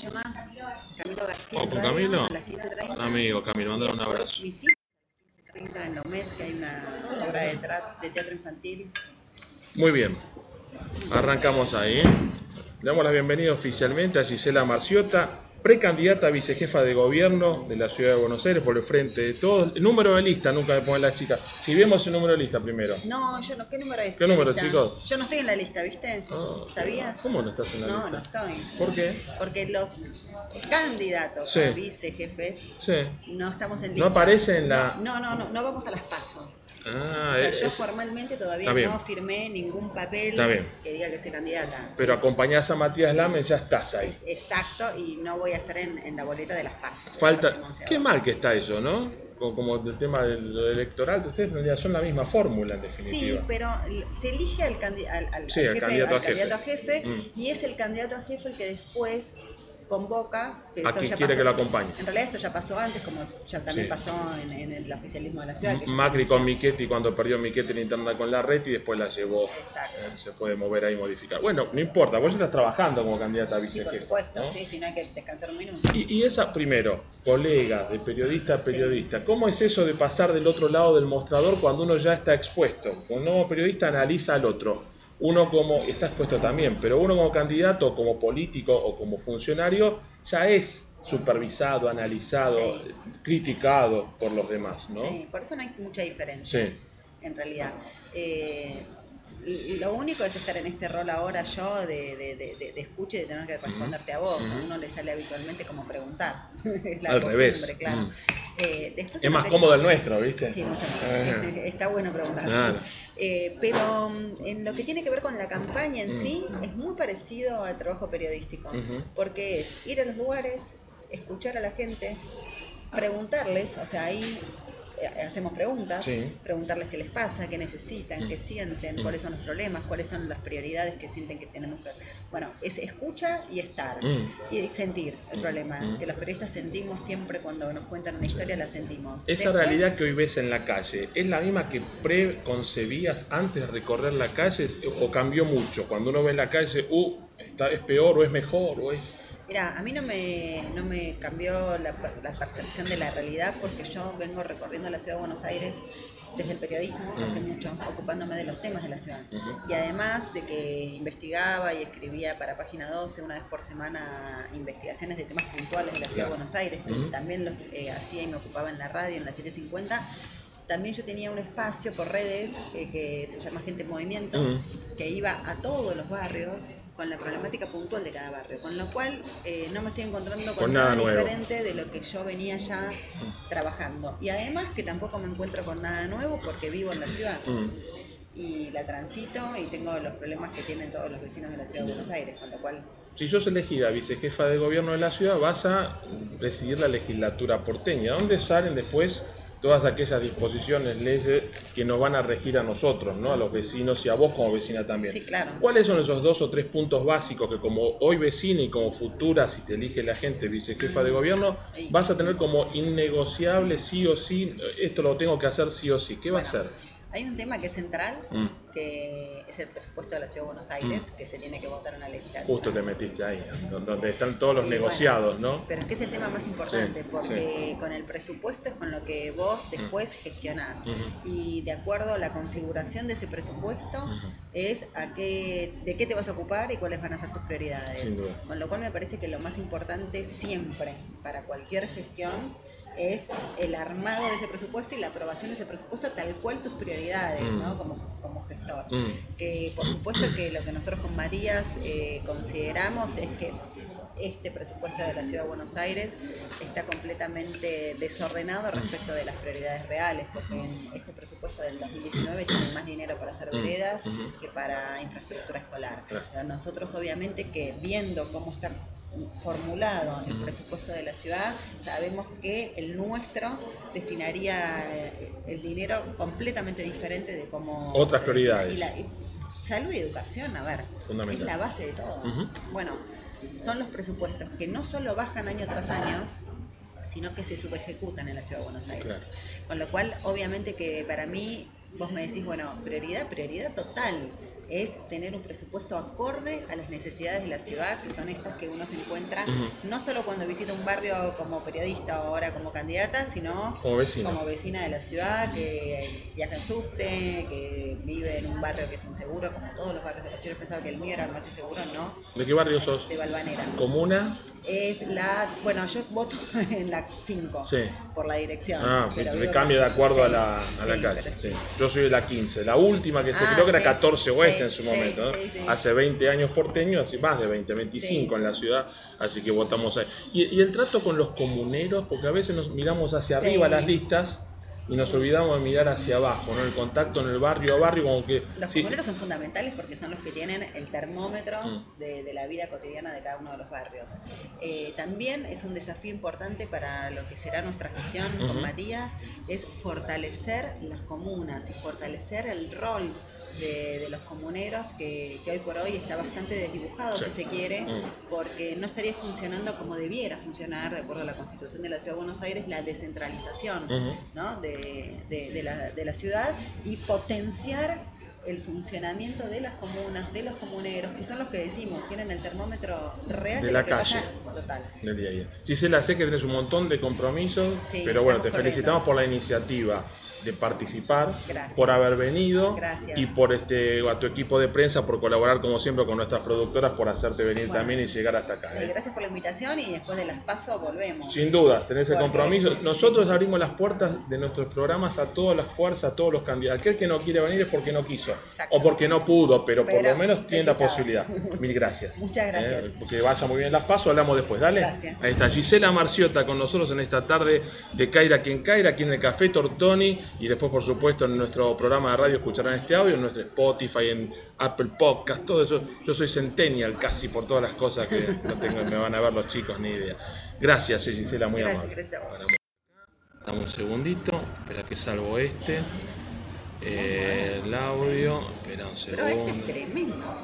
llama Camilo García. ¿O con Radio, Camilo? A las 15.30. Amigo Camilo, mandale un abrazo. A las 15.30 en la UMED, que hay una obra de, de teatro infantil. Muy bien, arrancamos ahí. Le damos la bienvenida oficialmente a Gisela Marciota, precandidata a vicejefa de gobierno de la ciudad de Buenos Aires por el frente de todos. El número de lista nunca me ponen las chicas. Si vemos el número de lista primero. No, yo no, ¿qué número es? ¿Qué número, Lista? chicos? Yo no estoy en la lista, ¿viste? Ah, ¿Sabías? ¿Cómo no estás en la No, no lista? estoy. ¿Por qué? Porque los candidatos Sí. a vicejefes Sí. no estamos en No lista. aparece en la- No, no, no, no vamos a las pasos. Ah, O sea, es- yo formalmente todavía no firmé ningún papel que diga que soy candidata. pero acompañás a Matías Lamen, ya estás ahí. Exacto, y no voy a estar en, en la boleta de las pasos. del Falta. Qué mal que está eso, ¿no? Como, como el tema del lo electoral, ustedes son la misma fórmula en Sí, definitiva. pero l- se elige al, candi- al, al- Sí, al al jefe, candidato al a jefe. candidato a jefe, Mm. y es el candidato a jefe el que después convoca. que A quiere pasó- que lo acompañe. En realidad esto ya pasó antes, como ya también Sí. pasó en, en el oficialismo de la ciudad. que Macri con. Michetti cuando perdió Michetti en interna con la red y después la llevó. Exacto. eh, se puede mover ahí y modificar. Bueno, no importa, vos estás trabajando como candidata a Sí, por vicejefa. supuesto, ¿no? sí, si no hay que descansar un minuto. Y, y esa, primero, colega, de periodista a Sí. periodista, ¿cómo es eso de pasar del otro lado del mostrador cuando uno ya está expuesto? Uno como periodista analiza al otro. Uno como, está expuesto también, pero uno como candidato, como político o como funcionario, ya es supervisado, analizado, Sí. criticado por los demás, ¿no? Sí, por eso no hay mucha diferencia. Sí. en realidad. Eh, lo único es estar en este rol ahora yo de, de, de, de- escucha y de tener que responderte a vos. A Ujú. uno le sale habitualmente como preguntar. es la Al revés. claro. Mm. Eh, después Es más que- cómodo el nuestro, ¿viste? Sí, mucho más. Está bueno preguntar. Claro. Eh, pero mm, en lo que tiene que ver con la campaña en Mm. sí, es muy parecido al trabajo periodístico. Porque es ir a los lugares, escuchar a la gente, preguntarles, o sea, ahí hacemos preguntas, Sí. preguntarles qué les pasa, qué necesitan, Mm. qué sienten, Mm. cuáles son los problemas, cuáles son las prioridades que sienten que tenemos que... Bueno, es escucha y estar. Mm. Y sentir el Mm. problema, Mm. que los periodistas sentimos siempre cuando nos cuentan una historia, la sentimos. Esa Después- realidad que hoy ves en la calle, ¿es la misma que preconcebías antes de recorrer la calle o cambió mucho? Cuando uno ve la calle, uh, está, es peor o es mejor o es... Mira, a mí no me, no me cambió la, la percepción de la realidad porque yo vengo recorriendo la ciudad de Buenos Aires desde el periodismo hace Mm. mucho, ocupándome de los temas de la ciudad. Y además de que investigaba y escribía para Página 12 una vez por semana investigaciones de temas puntuales de la ciudad de Buenos Aires, también los eh, hacía y me ocupaba en la radio, en la 750. También yo tenía un espacio por redes eh, que se llama Gente en Movimiento, Mm. que iba a todos los barrios con la problemática puntual de cada barrio, con lo cual eh, no me estoy encontrando con, Con nada, nada diferente de lo que yo venía ya trabajando. Y además que tampoco me encuentro con nada nuevo porque vivo en la ciudad Mm. y la transito y tengo los problemas que tienen todos los vecinos de la ciudad de Buenos Aires, con lo cual Si sos elegida vicejefa de gobierno de la ciudad, vas a presidir la legislatura porteña. ¿Dónde salen después todas aquellas disposiciones, leyes que nos van a regir a nosotros, ¿no? a los vecinos y a vos como vecina también? Sí, claro. ¿Cuáles son esos dos o tres puntos básicos que como hoy vecina y como futura, si te elige la gente vicejefa de gobierno, vas a tener como innegociable sí o sí, esto lo tengo que hacer sí o sí? ¿Qué va a ser? Hay un tema que es central, Mm. que es el presupuesto de la ciudad de Buenos Aires, que se tiene que votar en la legislatura. Justo te metiste ahí, donde están todos los Y bueno, negociados, ¿no? Pero es que es el tema más importante, Sí, porque con el presupuesto es con lo que vos después gestionás. Y de acuerdo a la configuración de ese presupuesto, es a qué, de qué te vas a ocupar y cuáles van a ser tus prioridades. Sin duda. Con lo cual me parece que lo más importante siempre para cualquier gestión es el armado de ese presupuesto y la aprobación de ese presupuesto tal cual tus prioridades, Mm. ¿no? Como, como gestor. Mm. Que por supuesto que lo que nosotros con Marías eh, consideramos es que este presupuesto de la Ciudad de Buenos Aires está completamente desordenado respecto de las prioridades reales, porque en este presupuesto del 2019 tienen más dinero para hacer Mm, veredas que para infraestructura escolar. Pero nosotros obviamente que viendo cómo está formulado el presupuesto de la ciudad, sabemos que el nuestro destinaría eh, el dinero completamente diferente de cómo... Otras prioridades. Y la- y salud y educación, a ver, es la base de todo. Bueno, son los presupuestos que no solo bajan año tras año, sino que se subejecutan en la ciudad de Buenos Aires. Claro. Con lo cual, obviamente que para mí vos me decís, bueno, prioridad, prioridad total es tener un presupuesto acorde a las necesidades de la ciudad, que son estas que uno se encuentra no solo cuando visita un barrio como periodista o ahora como candidata, sino Como vecina. como vecina de la ciudad, que viaja en subte, que vive en un barrio que es inseguro, como todos los barrios de la ciudad. Yo pensaba que el mío era el más inseguro, no, ¿De qué barrio sos? de Balvanera. ¿Comuna? Es la, bueno, yo voto en la 5 Sí. por la dirección. Ah, pero cambia de acuerdo a la, a la sí, calle. Yo soy de la 15, la última que se Ah, creo que era sí, 14 oeste en su momento, ¿no? hace 20 años porteño, así más de 20, 25 Sí. en la ciudad, así que votamos ahí. Y, y el trato con los comuneros, porque a veces nos miramos hacia arriba las listas y nos olvidamos de mirar hacia abajo, ¿no? El contacto en el barrio a barrio, como que... Los sí, comuneros son fundamentales porque son los que tienen el termómetro Mm. de, de la vida cotidiana de cada uno de los barrios. Eh, también es un desafío importante para lo que será nuestra gestión Ujú. con Matías, es fortalecer las comunas y fortalecer el rol de, de los comuneros que, que hoy por hoy está bastante desdibujado, Sí. si se quiere, Mm. porque no estaría funcionando como debiera funcionar, de acuerdo a la Constitución de la Ciudad de Buenos Aires, la descentralización. ¿no? de- de la, de la ciudad y potenciar el funcionamiento de las comunas, de los comuneros, que son los que decimos, tienen el termómetro real De de, la lo que calle. pasa total. del día a día. Gisela, sé que tenés un montón de compromisos, Sí, pero bueno, te felicitamos por la iniciativa de participar, Gracias. por haber venido Gracias. y por este a tu equipo de prensa por colaborar como siempre con nuestras productoras por hacerte venir Bueno. también y llegar hasta acá. Eh, ¿eh? gracias por la invitación y después de las pasos volvemos. Sin duda, tenés el compromiso. Nosotros abrimos las puertas de nuestros programas a todas las fuerzas, a todos los candidatos. Aquel que no quiere venir es porque no quiso O porque no pudo, pero, por lo menos tiene la posibilidad. Mil gracias. Muchas gracias. Eh, que vaya muy bien las pasos, hablamos después, dale. Gracias. Ahí está Gisela Marciota con nosotros en esta tarde de Caira quien Caira, aquí en el Café Tortoni y después por supuesto en nuestro programa de radio escucharán este audio, en nuestro Spotify, en Apple Podcast, todo eso. Yo soy centennial casi por todas las cosas que no tengo, me van a ver los chicos, ni idea. Gracias, eh, Gisela, muy Gracias, amable. gracias. Dame un segundito, espera que salvo este. Eh, el audio, espera un Pero este es segundo. tremendo.